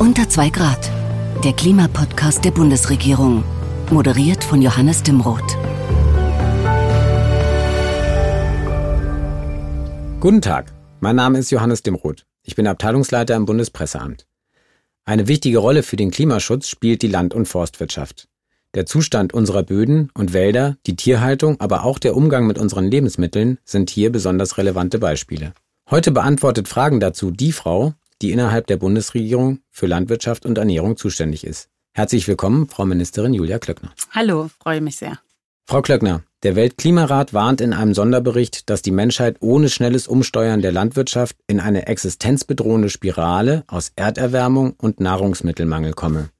Unter 2 Grad. Der Klimapodcast der Bundesregierung. Moderiert von Johannes Dimroth. Guten Tag, mein Name ist Johannes Dimroth. Ich bin Abteilungsleiter im Bundespresseamt. Eine wichtige Rolle für den Klimaschutz spielt die Land- und Forstwirtschaft. Der Zustand unserer Böden und Wälder, die Tierhaltung, aber auch der Umgang mit unseren Lebensmitteln sind hier besonders relevante Beispiele. Heute beantwortet Fragen dazu die Frau, die innerhalb der Bundesregierung für Landwirtschaft und Ernährung zuständig ist. Herzlich willkommen, Frau Ministerin Julia Klöckner. Hallo, freue mich sehr. Frau Klöckner, der Weltklimarat warnt in einem Sonderbericht, dass die Menschheit ohne schnelles Umsteuern der Landwirtschaft in eine existenzbedrohende Spirale aus Erderwärmung und Nahrungsmittelmangel komme.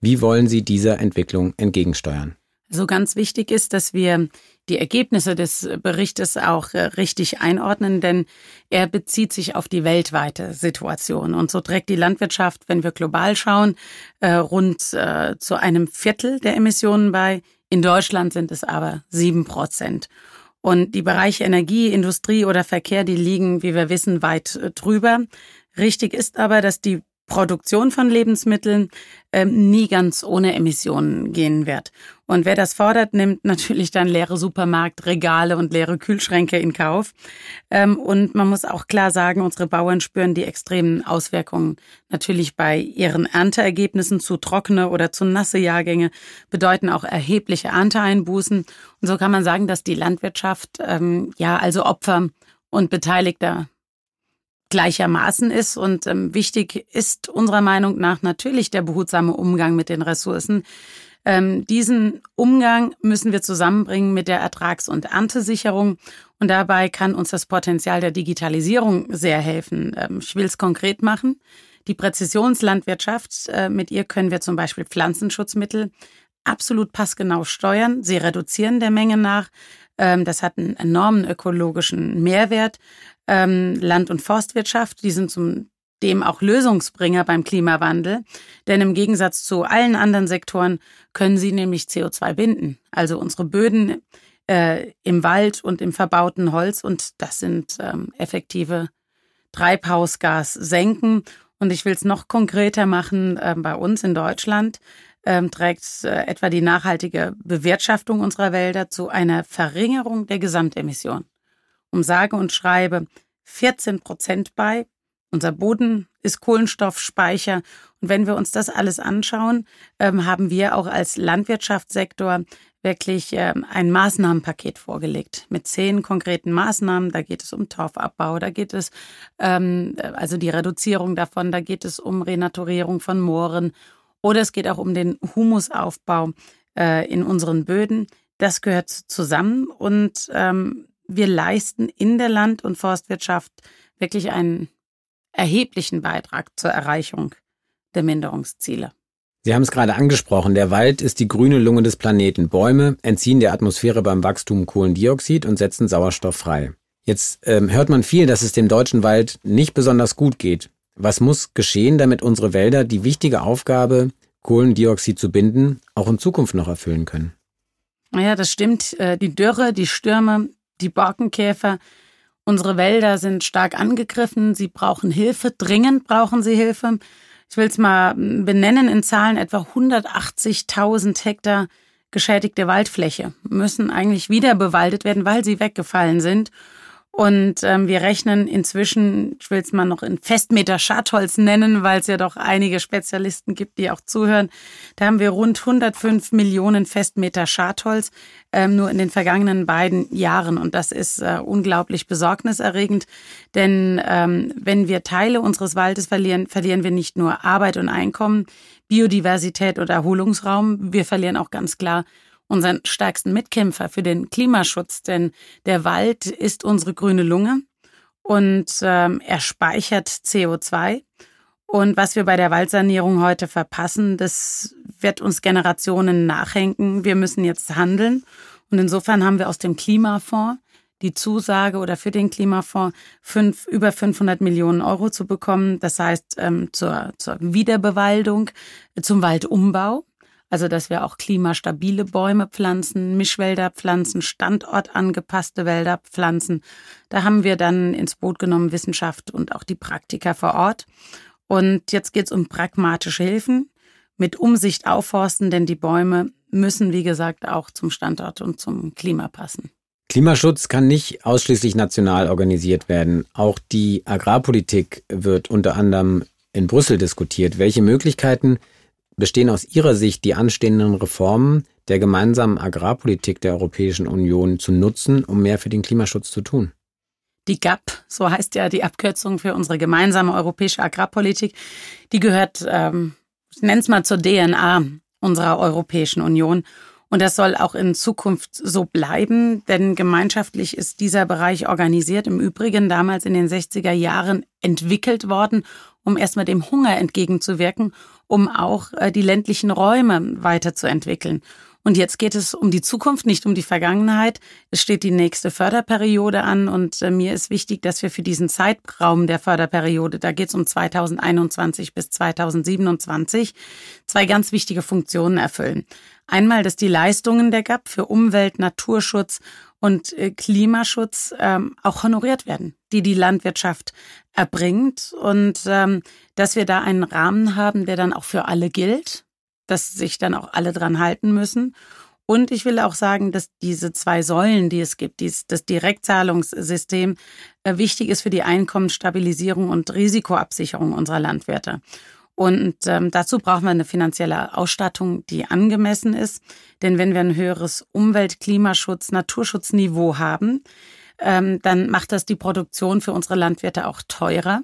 Wie wollen Sie dieser Entwicklung entgegensteuern? So ganz wichtig ist, dass wir die Ergebnisse des Berichtes auch äh, richtig einordnen, denn er bezieht sich auf die weltweite Situation. Und so trägt die Landwirtschaft, wenn wir global schauen, äh, rund äh, zu einem Viertel der Emissionen bei. In Deutschland sind es aber sieben Prozent. Und die Bereiche Energie, Industrie oder Verkehr, die liegen, wie wir wissen, weit drüber. Richtig ist aber, dass die Produktion von Lebensmitteln ähm, nie ganz ohne Emissionen gehen wird. Und wer das fordert, nimmt natürlich dann leere Supermarktregale und leere Kühlschränke in Kauf. Ähm, und man muss auch klar sagen, unsere Bauern spüren die extremen Auswirkungen natürlich bei ihren Ernteergebnissen zu trockene oder zu nasse Jahrgänge, bedeuten auch erhebliche Ernteeinbußen. Und so kann man sagen, dass die Landwirtschaft ähm, ja also Opfer und Beteiligter gleichermaßen ist. Und ähm, wichtig ist unserer Meinung nach natürlich der behutsame Umgang mit den Ressourcen. Ähm, diesen Umgang müssen wir zusammenbringen mit der Ertrags- und Erntesicherung. Und dabei kann uns das Potenzial der Digitalisierung sehr helfen. Ähm, ich will es konkret machen. Die Präzisionslandwirtschaft, äh, mit ihr können wir zum Beispiel Pflanzenschutzmittel absolut passgenau steuern. Sie reduzieren der Menge nach. Ähm, das hat einen enormen ökologischen Mehrwert ähm, Land- und Forstwirtschaft. Die sind zum dem auch Lösungsbringer beim Klimawandel. Denn im Gegensatz zu allen anderen Sektoren können sie nämlich CO2 binden. Also unsere Böden äh, im Wald und im verbauten Holz. Und das sind ähm, effektive Treibhausgassenken. Und ich will es noch konkreter machen. Äh, bei uns in Deutschland ähm, trägt äh, etwa die nachhaltige Bewirtschaftung unserer Wälder zu einer Verringerung der Gesamtemission um sage und schreibe 14 Prozent bei. Unser Boden ist Kohlenstoffspeicher. Und wenn wir uns das alles anschauen, ähm, haben wir auch als Landwirtschaftssektor wirklich ähm, ein Maßnahmenpaket vorgelegt mit zehn konkreten Maßnahmen. Da geht es um Torfabbau, da geht es ähm, also die Reduzierung davon, da geht es um Renaturierung von Mooren oder es geht auch um den Humusaufbau äh, in unseren Böden. Das gehört zusammen und wir leisten in der Land- und Forstwirtschaft wirklich einen erheblichen Beitrag zur Erreichung der Minderungsziele. Sie haben es gerade angesprochen, der Wald ist die grüne Lunge des Planeten. Bäume entziehen der Atmosphäre beim Wachstum Kohlendioxid und setzen Sauerstoff frei. Jetzt ähm, hört man viel, dass es dem deutschen Wald nicht besonders gut geht. Was muss geschehen, damit unsere Wälder die wichtige Aufgabe, Kohlendioxid zu binden, auch in Zukunft noch erfüllen können? Naja, das stimmt. Äh, die Dürre, die Stürme, die Borkenkäfer. Unsere Wälder sind stark angegriffen. Sie brauchen Hilfe. Dringend brauchen sie Hilfe. Ich will es mal benennen in Zahlen. Etwa 180.000 Hektar geschädigte Waldfläche müssen eigentlich wieder bewaldet werden, weil sie weggefallen sind. Und ähm, wir rechnen inzwischen, ich will es mal noch in Festmeter Schadholz nennen, weil es ja doch einige Spezialisten gibt, die auch zuhören. Da haben wir rund 105 Millionen Festmeter Schadholz ähm, nur in den vergangenen beiden Jahren. Und das ist äh, unglaublich besorgniserregend. Denn ähm, wenn wir Teile unseres Waldes verlieren, verlieren wir nicht nur Arbeit und Einkommen, Biodiversität oder Erholungsraum. Wir verlieren auch ganz klar unseren stärksten Mitkämpfer für den Klimaschutz, denn der Wald ist unsere grüne Lunge und ähm, er speichert CO2. Und was wir bei der Waldsanierung heute verpassen, das wird uns Generationen nachhängen. Wir müssen jetzt handeln. Und insofern haben wir aus dem Klimafonds die Zusage oder für den Klimafonds fünf, über 500 Millionen Euro zu bekommen. Das heißt, ähm, zur, zur Wiederbewaldung, zum Waldumbau. Also, dass wir auch klimastabile Bäume pflanzen, Mischwälder pflanzen, standortangepasste Wälder pflanzen. Da haben wir dann ins Boot genommen Wissenschaft und auch die Praktiker vor Ort. Und jetzt geht es um pragmatische Hilfen mit Umsicht aufforsten, denn die Bäume müssen, wie gesagt, auch zum Standort und zum Klima passen. Klimaschutz kann nicht ausschließlich national organisiert werden. Auch die Agrarpolitik wird unter anderem in Brüssel diskutiert. Welche Möglichkeiten bestehen aus Ihrer Sicht, die anstehenden Reformen der gemeinsamen Agrarpolitik der Europäischen Union zu nutzen, um mehr für den Klimaschutz zu tun? Die GAP, so heißt ja die Abkürzung für unsere gemeinsame europäische Agrarpolitik, die gehört, ähm, ich nenne es mal zur DNA unserer Europäischen Union. Und das soll auch in Zukunft so bleiben, denn gemeinschaftlich ist dieser Bereich organisiert. Im Übrigen damals in den 60er Jahren entwickelt worden, um erstmal dem Hunger entgegenzuwirken, um auch äh, die ländlichen Räume weiterzuentwickeln. Und jetzt geht es um die Zukunft, nicht um die Vergangenheit. Es steht die nächste Förderperiode an und äh, mir ist wichtig, dass wir für diesen Zeitraum der Förderperiode, da geht es um 2021 bis 2027, zwei ganz wichtige Funktionen erfüllen. Einmal, dass die Leistungen der GAP für Umwelt, Naturschutz und äh, Klimaschutz ähm, auch honoriert werden, die die Landwirtschaft erbringt und ähm, dass wir da einen Rahmen haben, der dann auch für alle gilt dass sich dann auch alle dran halten müssen. Und ich will auch sagen, dass diese zwei Säulen, die es gibt, dies, das Direktzahlungssystem, äh, wichtig ist für die Einkommensstabilisierung und Risikoabsicherung unserer Landwirte. Und ähm, dazu brauchen wir eine finanzielle Ausstattung, die angemessen ist. Denn wenn wir ein höheres Umwelt-, Klimaschutz-, Naturschutzniveau haben, ähm, dann macht das die Produktion für unsere Landwirte auch teurer.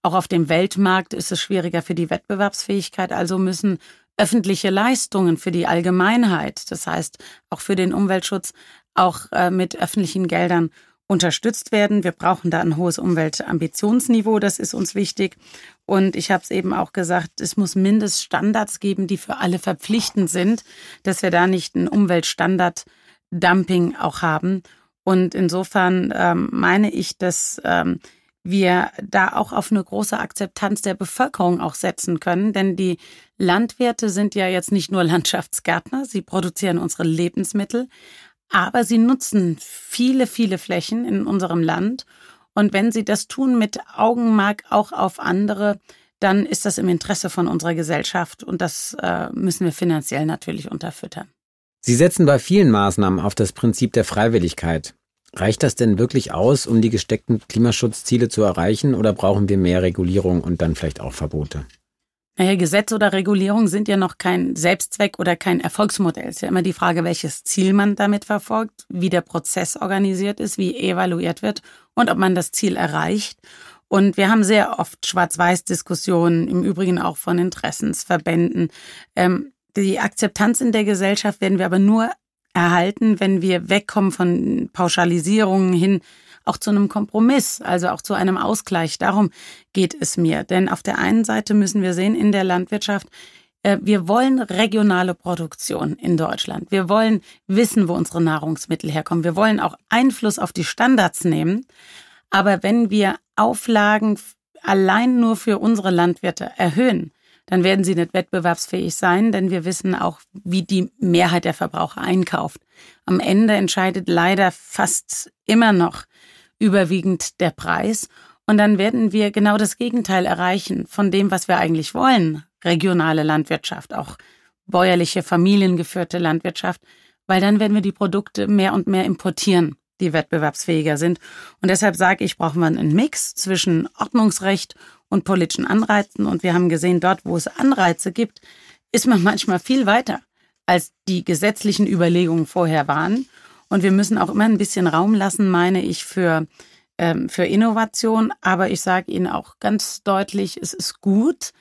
Auch auf dem Weltmarkt ist es schwieriger für die Wettbewerbsfähigkeit. Also müssen öffentliche Leistungen für die Allgemeinheit, das heißt auch für den Umweltschutz, auch äh, mit öffentlichen Geldern unterstützt werden. Wir brauchen da ein hohes Umweltambitionsniveau, das ist uns wichtig. Und ich habe es eben auch gesagt, es muss Mindeststandards geben, die für alle verpflichtend sind, dass wir da nicht ein Umweltstandard-Dumping auch haben. Und insofern ähm, meine ich, dass ähm, wir da auch auf eine große Akzeptanz der Bevölkerung auch setzen können. Denn die Landwirte sind ja jetzt nicht nur Landschaftsgärtner, sie produzieren unsere Lebensmittel, aber sie nutzen viele, viele Flächen in unserem Land. Und wenn sie das tun mit Augenmerk auch auf andere, dann ist das im Interesse von unserer Gesellschaft und das äh, müssen wir finanziell natürlich unterfüttern. Sie setzen bei vielen Maßnahmen auf das Prinzip der Freiwilligkeit. Reicht das denn wirklich aus, um die gesteckten Klimaschutzziele zu erreichen oder brauchen wir mehr Regulierung und dann vielleicht auch Verbote? Gesetz oder Regulierung sind ja noch kein Selbstzweck oder kein Erfolgsmodell. Es ist ja immer die Frage, welches Ziel man damit verfolgt, wie der Prozess organisiert ist, wie evaluiert wird und ob man das Ziel erreicht. Und wir haben sehr oft Schwarz-Weiß-Diskussionen, im Übrigen auch von Interessensverbänden. Ähm, die Akzeptanz in der Gesellschaft werden wir aber nur erhalten, wenn wir wegkommen von Pauschalisierungen hin auch zu einem Kompromiss, also auch zu einem Ausgleich. Darum geht es mir. Denn auf der einen Seite müssen wir sehen, in der Landwirtschaft, äh, wir wollen regionale Produktion in Deutschland. Wir wollen wissen, wo unsere Nahrungsmittel herkommen. Wir wollen auch Einfluss auf die Standards nehmen. Aber wenn wir Auflagen allein nur für unsere Landwirte erhöhen, dann werden sie nicht wettbewerbsfähig sein, denn wir wissen auch, wie die Mehrheit der Verbraucher einkauft. Am Ende entscheidet leider fast immer noch überwiegend der Preis. Und dann werden wir genau das Gegenteil erreichen von dem, was wir eigentlich wollen. Regionale Landwirtschaft, auch bäuerliche, familiengeführte Landwirtschaft, weil dann werden wir die Produkte mehr und mehr importieren, die wettbewerbsfähiger sind. Und deshalb sage ich, brauchen wir einen Mix zwischen Ordnungsrecht und politischen Anreizen. Und wir haben gesehen, dort, wo es Anreize gibt, ist man manchmal viel weiter, als die gesetzlichen Überlegungen vorher waren. Und wir müssen auch immer ein bisschen Raum lassen, meine ich, für, ähm, für Innovation. Aber ich sage Ihnen auch ganz deutlich, es ist gut,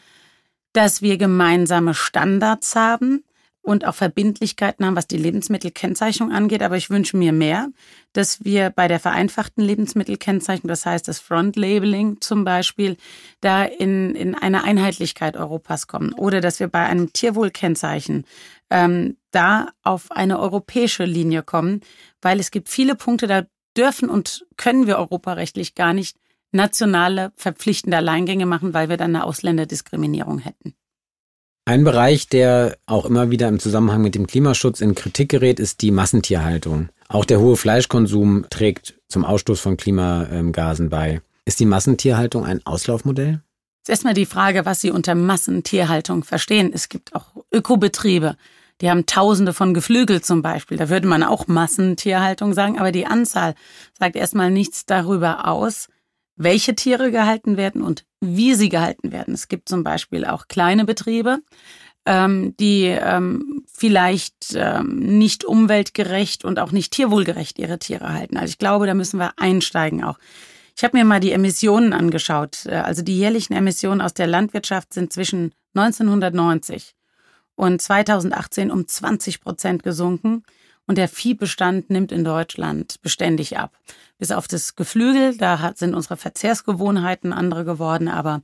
dass wir gemeinsame Standards haben, und auch Verbindlichkeiten haben, was die Lebensmittelkennzeichnung angeht. Aber ich wünsche mir mehr, dass wir bei der vereinfachten Lebensmittelkennzeichnung, das heißt das Front-Labeling zum Beispiel, da in, in eine Einheitlichkeit Europas kommen. Oder dass wir bei einem Tierwohlkennzeichen ähm, da auf eine europäische Linie kommen, weil es gibt viele Punkte, da dürfen und können wir europarechtlich gar nicht nationale verpflichtende Alleingänge machen, weil wir dann eine Ausländerdiskriminierung hätten. Ein Bereich, der auch immer wieder im Zusammenhang mit dem Klimaschutz in Kritik gerät, ist die Massentierhaltung. Auch der hohe Fleischkonsum trägt zum Ausstoß von Klimagasen bei. Ist die Massentierhaltung ein Auslaufmodell? erstmal die Frage, was Sie unter Massentierhaltung verstehen. Es gibt auch Ökobetriebe, die haben Tausende von Geflügel zum Beispiel. Da würde man auch Massentierhaltung sagen, aber die Anzahl sagt erstmal nichts darüber aus, welche Tiere gehalten werden und wie sie gehalten werden. Es gibt zum Beispiel auch kleine Betriebe, ähm, die ähm, vielleicht ähm, nicht umweltgerecht und auch nicht tierwohlgerecht ihre Tiere halten. Also ich glaube, da müssen wir einsteigen auch. Ich habe mir mal die Emissionen angeschaut. Äh, also die jährlichen Emissionen aus der Landwirtschaft sind zwischen 1990 und 2018 um 20 Prozent gesunken. Und der Viehbestand nimmt in Deutschland beständig ab. Bis auf das Geflügel, da sind unsere Verzehrsgewohnheiten andere geworden, aber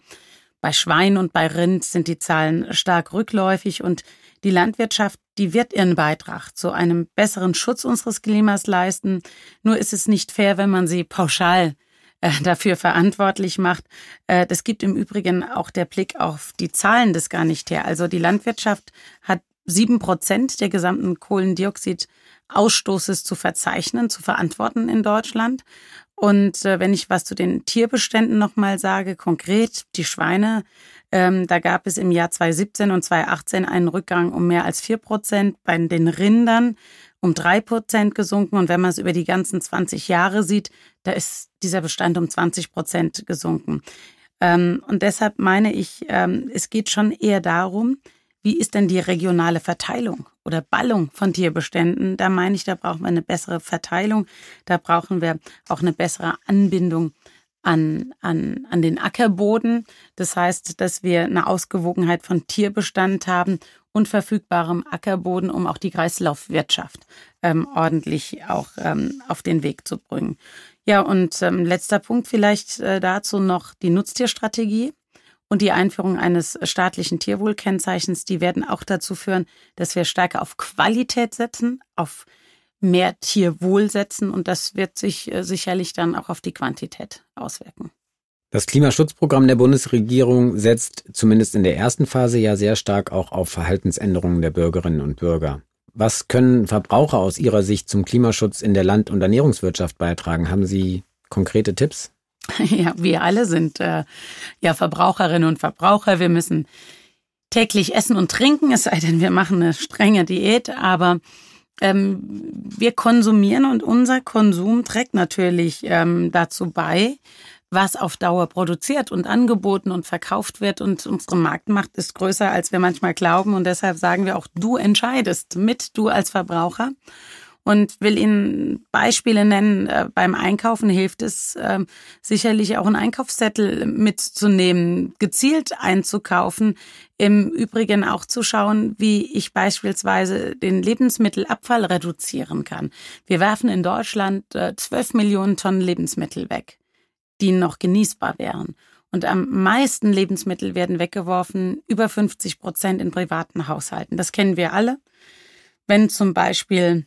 bei Schwein und bei Rind sind die Zahlen stark rückläufig und die Landwirtschaft, die wird ihren Beitrag zu einem besseren Schutz unseres Klimas leisten. Nur ist es nicht fair, wenn man sie pauschal äh, dafür verantwortlich macht. Äh, das gibt im Übrigen auch der Blick auf die Zahlen das gar nicht her. Also die Landwirtschaft hat sieben Prozent der gesamten Kohlendioxidausstoßes zu verzeichnen, zu verantworten in Deutschland. Und äh, wenn ich was zu den Tierbeständen nochmal sage, konkret die Schweine, ähm, da gab es im Jahr 2017 und 2018 einen Rückgang um mehr als vier Prozent. Bei den Rindern um drei Prozent gesunken. Und wenn man es über die ganzen 20 Jahre sieht, da ist dieser Bestand um 20 Prozent gesunken. Ähm, und deshalb meine ich, ähm, es geht schon eher darum, wie ist denn die regionale Verteilung oder Ballung von Tierbeständen? Da meine ich, da brauchen wir eine bessere Verteilung. Da brauchen wir auch eine bessere Anbindung an, an, an den Ackerboden. Das heißt, dass wir eine Ausgewogenheit von Tierbestand haben und verfügbarem Ackerboden, um auch die Kreislaufwirtschaft ähm, ordentlich auch ähm, auf den Weg zu bringen. Ja, und ähm, letzter Punkt vielleicht äh, dazu noch die Nutztierstrategie und die Einführung eines staatlichen Tierwohlkennzeichens. Die werden auch dazu führen, dass wir stärker auf Qualität setzen, auf mehr Tierwohl setzen und das wird sich äh, sicherlich dann auch auf die Quantität auswirken. Das Klimaschutzprogramm der Bundesregierung setzt zumindest in der ersten Phase ja sehr stark auch auf Verhaltensänderungen der Bürgerinnen und Bürger. Was können Verbraucher aus Ihrer Sicht zum Klimaschutz in der Land- und Ernährungswirtschaft beitragen? Haben Sie konkrete Tipps? Ja, wir alle sind äh, ja Verbraucherinnen und Verbraucher. Wir müssen täglich essen und trinken, es sei denn, wir machen eine strenge Diät, aber ähm, wir konsumieren und unser Konsum trägt natürlich ähm, dazu bei, was auf Dauer produziert und angeboten und verkauft wird. Und unsere Marktmacht ist größer, als wir manchmal glauben. Und deshalb sagen wir auch, du entscheidest mit, du als Verbraucher. Und will Ihnen Beispiele nennen. Äh, beim Einkaufen hilft es äh, sicherlich auch einen Einkaufszettel mitzunehmen, gezielt einzukaufen. Im Übrigen auch zu schauen, wie ich beispielsweise den Lebensmittelabfall reduzieren kann. Wir werfen in Deutschland äh, 12 Millionen Tonnen Lebensmittel weg die noch genießbar wären. Und am meisten Lebensmittel werden weggeworfen, über 50 Prozent in privaten Haushalten. Das kennen wir alle. Wenn zum Beispiel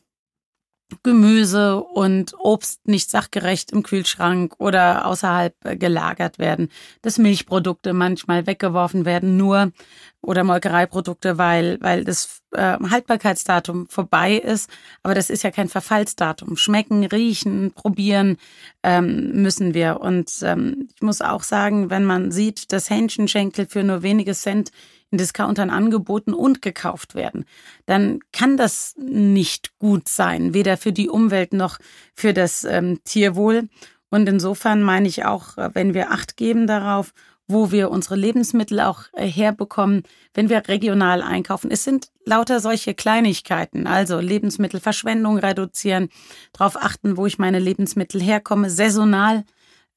Gemüse und Obst nicht sachgerecht im Kühlschrank oder außerhalb äh, gelagert werden, dass Milchprodukte manchmal weggeworfen werden, nur oder Molkereiprodukte, weil, weil das äh, Haltbarkeitsdatum vorbei ist. Aber das ist ja kein Verfallsdatum. Schmecken, riechen, probieren ähm, müssen wir. Und ähm, ich muss auch sagen, wenn man sieht, dass Hähnchenschenkel für nur wenige Cent in Discountern angeboten und gekauft werden, dann kann das nicht gut sein, weder für die Umwelt noch für das ähm, Tierwohl. Und insofern meine ich auch, äh, wenn wir Acht geben darauf, wo wir unsere Lebensmittel auch äh, herbekommen, wenn wir regional einkaufen. Es sind lauter solche Kleinigkeiten, also Lebensmittelverschwendung reduzieren, darauf achten, wo ich meine Lebensmittel herkomme, saisonal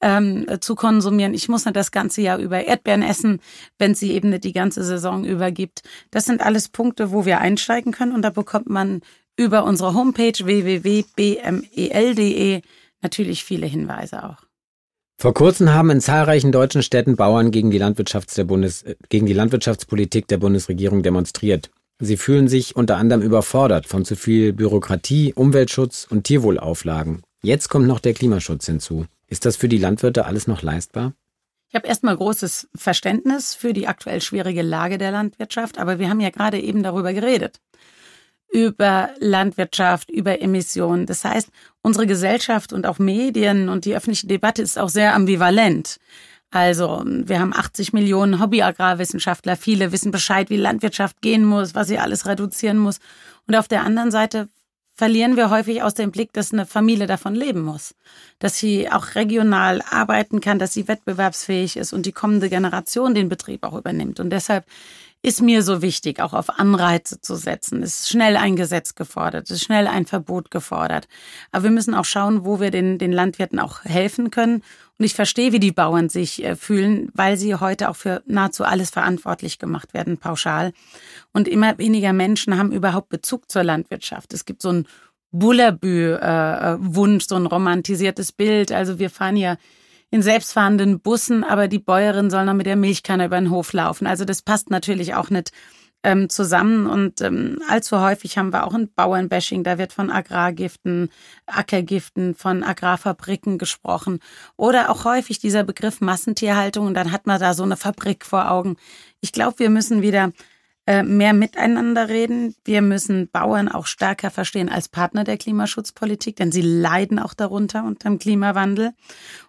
ähm, zu konsumieren. Ich muss nicht das ganze Jahr über Erdbeeren essen, wenn sie eben nicht die ganze Saison über gibt. Das sind alles Punkte, wo wir einsteigen können und da bekommt man über unsere Homepage www.bmel.de natürlich viele Hinweise auch. Vor kurzem haben in zahlreichen deutschen Städten Bauern gegen die, Landwirtschafts der Bundes, äh, gegen die Landwirtschaftspolitik der Bundesregierung demonstriert. Sie fühlen sich unter anderem überfordert von zu viel Bürokratie, Umweltschutz und Tierwohlauflagen. Jetzt kommt noch der Klimaschutz hinzu. Ist das für die Landwirte alles noch leistbar? Ich habe erstmal großes Verständnis für die aktuell schwierige Lage der Landwirtschaft, aber wir haben ja gerade eben darüber geredet. Über Landwirtschaft, über Emissionen. Das heißt, unsere Gesellschaft und auch Medien und die öffentliche Debatte ist auch sehr ambivalent. Also wir haben 80 Millionen Hobbyagrarwissenschaftler. Viele wissen Bescheid, wie Landwirtschaft gehen muss, was sie alles reduzieren muss. Und auf der anderen Seite verlieren wir häufig aus dem Blick, dass eine Familie davon leben muss, dass sie auch regional arbeiten kann, dass sie wettbewerbsfähig ist und die kommende Generation den Betrieb auch übernimmt. Und deshalb ist mir so wichtig, auch auf Anreize zu setzen. Es ist schnell ein Gesetz gefordert, es ist schnell ein Verbot gefordert. Aber wir müssen auch schauen, wo wir den, den Landwirten auch helfen können. Und ich verstehe, wie die Bauern sich äh, fühlen, weil sie heute auch für nahezu alles verantwortlich gemacht werden, pauschal. Und immer weniger Menschen haben überhaupt Bezug zur Landwirtschaft. Es gibt so ein Bullabü-Wunsch, äh, so ein romantisiertes Bild. Also wir fahren ja in selbstfahrenden Bussen, aber die Bäuerin soll noch mit der Milchkanne über den Hof laufen. Also das passt natürlich auch nicht ähm, zusammen. Und ähm, allzu häufig haben wir auch ein Bauernbashing. Da wird von Agrargiften, Ackergiften, von Agrarfabriken gesprochen. Oder auch häufig dieser Begriff Massentierhaltung. Und dann hat man da so eine Fabrik vor Augen. Ich glaube, wir müssen wieder mehr miteinander reden. Wir müssen Bauern auch stärker verstehen als Partner der Klimaschutzpolitik, denn sie leiden auch darunter unter dem Klimawandel.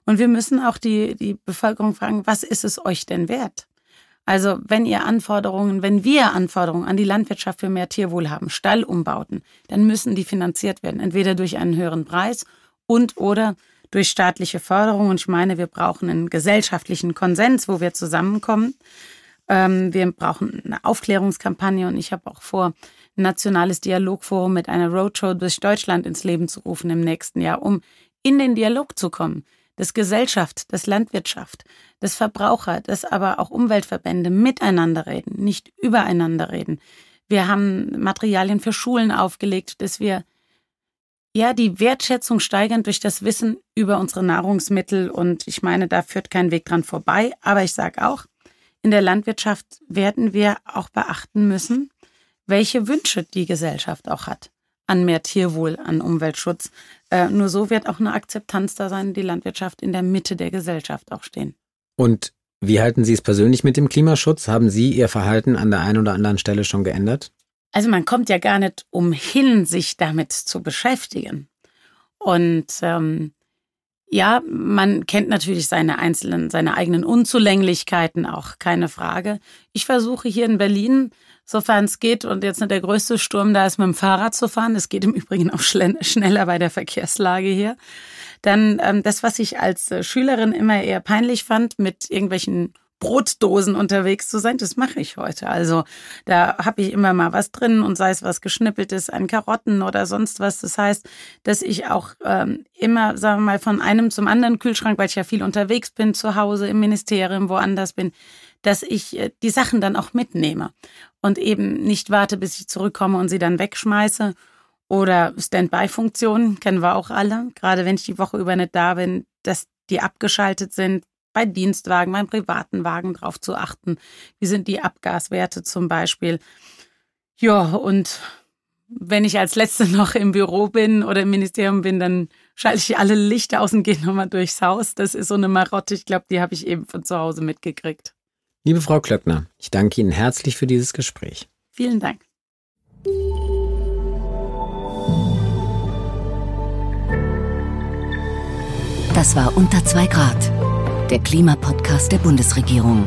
Und wir müssen auch die, die Bevölkerung fragen, was ist es euch denn wert? Also wenn ihr Anforderungen, wenn wir Anforderungen an die Landwirtschaft für mehr Tierwohl haben, Stallumbauten, dann müssen die finanziert werden, entweder durch einen höheren Preis und oder durch staatliche Förderung. Und ich meine, wir brauchen einen gesellschaftlichen Konsens, wo wir zusammenkommen. Ähm, wir brauchen eine Aufklärungskampagne und ich habe auch vor, ein nationales Dialogforum mit einer Roadshow durch Deutschland ins Leben zu rufen im nächsten Jahr, um in den Dialog zu kommen. Dass Gesellschaft, dass Landwirtschaft, dass Verbraucher, dass aber auch Umweltverbände miteinander reden, nicht übereinander reden. Wir haben Materialien für Schulen aufgelegt, dass wir ja die Wertschätzung steigern durch das Wissen über unsere Nahrungsmittel. Und ich meine, da führt kein Weg dran vorbei. Aber ich sage auch, in der Landwirtschaft werden wir auch beachten müssen, welche Wünsche die Gesellschaft auch hat an mehr Tierwohl, an Umweltschutz. Äh, nur so wird auch eine Akzeptanz da sein, die Landwirtschaft in der Mitte der Gesellschaft auch stehen. Und wie halten Sie es persönlich mit dem Klimaschutz? Haben Sie Ihr Verhalten an der einen oder anderen Stelle schon geändert? Also man kommt ja gar nicht umhin, sich damit zu beschäftigen. Und ähm, ja, man kennt natürlich seine einzelnen, seine eigenen Unzulänglichkeiten auch, keine Frage. Ich versuche hier in Berlin, sofern es geht, und jetzt nicht der größte Sturm da ist, mit dem Fahrrad zu fahren. Es geht im Übrigen auch schneller bei der Verkehrslage hier. Dann ähm, das, was ich als äh, Schülerin immer eher peinlich fand, mit irgendwelchen Brotdosen unterwegs zu sein. Das mache ich heute. Also da habe ich immer mal was drin und sei es was geschnippeltes an Karotten oder sonst was. Das heißt, dass ich auch ähm, immer, sagen wir mal, von einem zum anderen Kühlschrank, weil ich ja viel unterwegs bin, zu Hause, im Ministerium, woanders bin, dass ich äh, die Sachen dann auch mitnehme und eben nicht warte, bis ich zurückkomme und sie dann wegschmeiße. Oder Standby-Funktionen kennen wir auch alle. Gerade wenn ich die Woche über nicht da bin, dass die abgeschaltet sind, bei Dienstwagen, beim privaten Wagen drauf zu achten. Wie sind die Abgaswerte zum Beispiel? Ja, und wenn ich als Letzte noch im Büro bin oder im Ministerium bin, dann schalte ich alle Lichter aus und gehe nochmal durchs Haus. Das ist so eine Marotte, ich glaube, die habe ich eben von zu Hause mitgekriegt. Liebe Frau Klöckner, ich danke Ihnen herzlich für dieses Gespräch. Vielen Dank. Das war unter zwei Grad der Klimapodcast der Bundesregierung.